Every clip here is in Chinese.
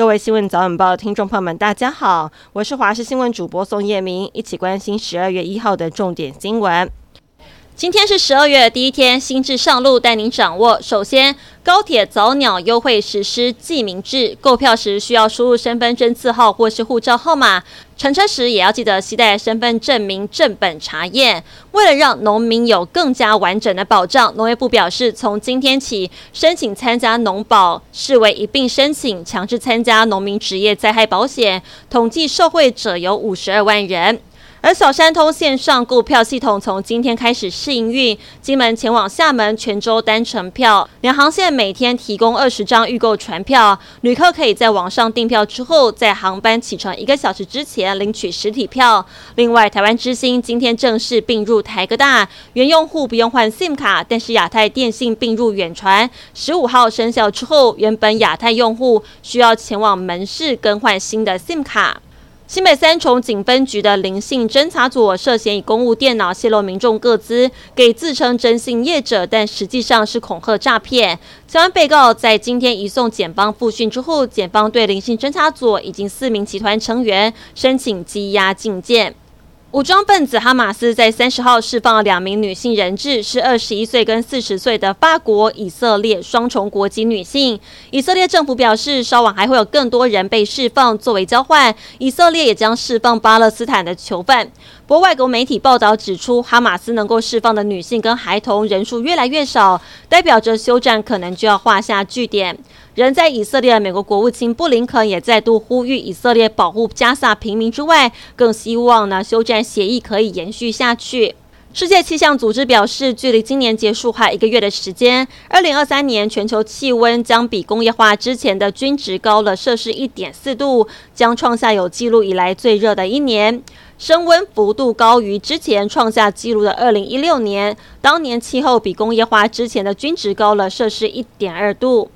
各位新闻早晚报的听众朋友们，大家好，我是华视新闻主播宋叶明，一起关心十二月一号的重点新闻。今天是十二月第一天，新制上路，带您掌握。首先，高铁早鸟优惠实施记名制，购票时需要输入身份证字号或是护照号码，乘车时也要记得携带身份证明正本查验。为了让农民有更加完整的保障，农业部表示，从今天起，申请参加农保视为一并申请，强制参加农民职业灾害保险，统计受惠者有五十二万人。而小三通线上购票系统从今天开始试营运，金门前往厦门、泉州单程票，两航线每天提供二十张预购船票，旅客可以在网上订票之后，在航班启程一个小时之前领取实体票。另外，台湾之星今天正式并入台哥大，原用户不用换 SIM 卡，但是亚太电信并入远传，十五号生效之后，原本亚太用户需要前往门市更换新的 SIM 卡。新北三重警分局的林姓侦查组涉嫌以公务电脑泄露民众个资，给自称征信业者，但实际上是恐吓诈骗。相关被告在今天移送检方复讯之后，检方对林姓侦查组以及四名集团成员申请羁押禁见。武装分子哈马斯在三十号释放了两名女性人质，是二十一岁跟四十岁的法国、以色列双重国籍女性。以色列政府表示，稍晚还会有更多人被释放，作为交换，以色列也将释放巴勒斯坦的囚犯。不过，外国媒体报道指出，哈马斯能够释放的女性跟孩童人数越来越少，代表着休战可能就要画下句点。人在以色列的美国国务卿布林肯也再度呼吁以色列保护加萨平民之外，更希望呢休战协议可以延续下去。世界气象组织表示，距离今年结束还一个月的时间，二零二三年全球气温将比工业化之前的均值高了摄氏一点四度，将创下有记录以来最热的一年。升温幅度高于之前创下纪录的二零一六年，当年气候比工业化之前的均值高了摄氏一点二度。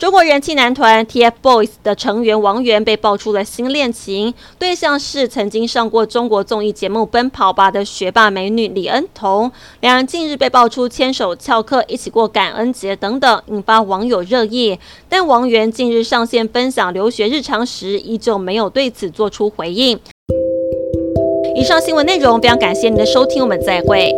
中国人气男团 TFBOYS 的成员王源被爆出了新恋情，对象是曾经上过中国综艺节目《奔跑吧》的学霸美女李恩彤。两人近日被爆出牵手翘课、一起过感恩节等等，引发网友热议。但王源近日上线分享留学日常时，依旧没有对此做出回应。以上新闻内容非常感谢您的收听，我们再会。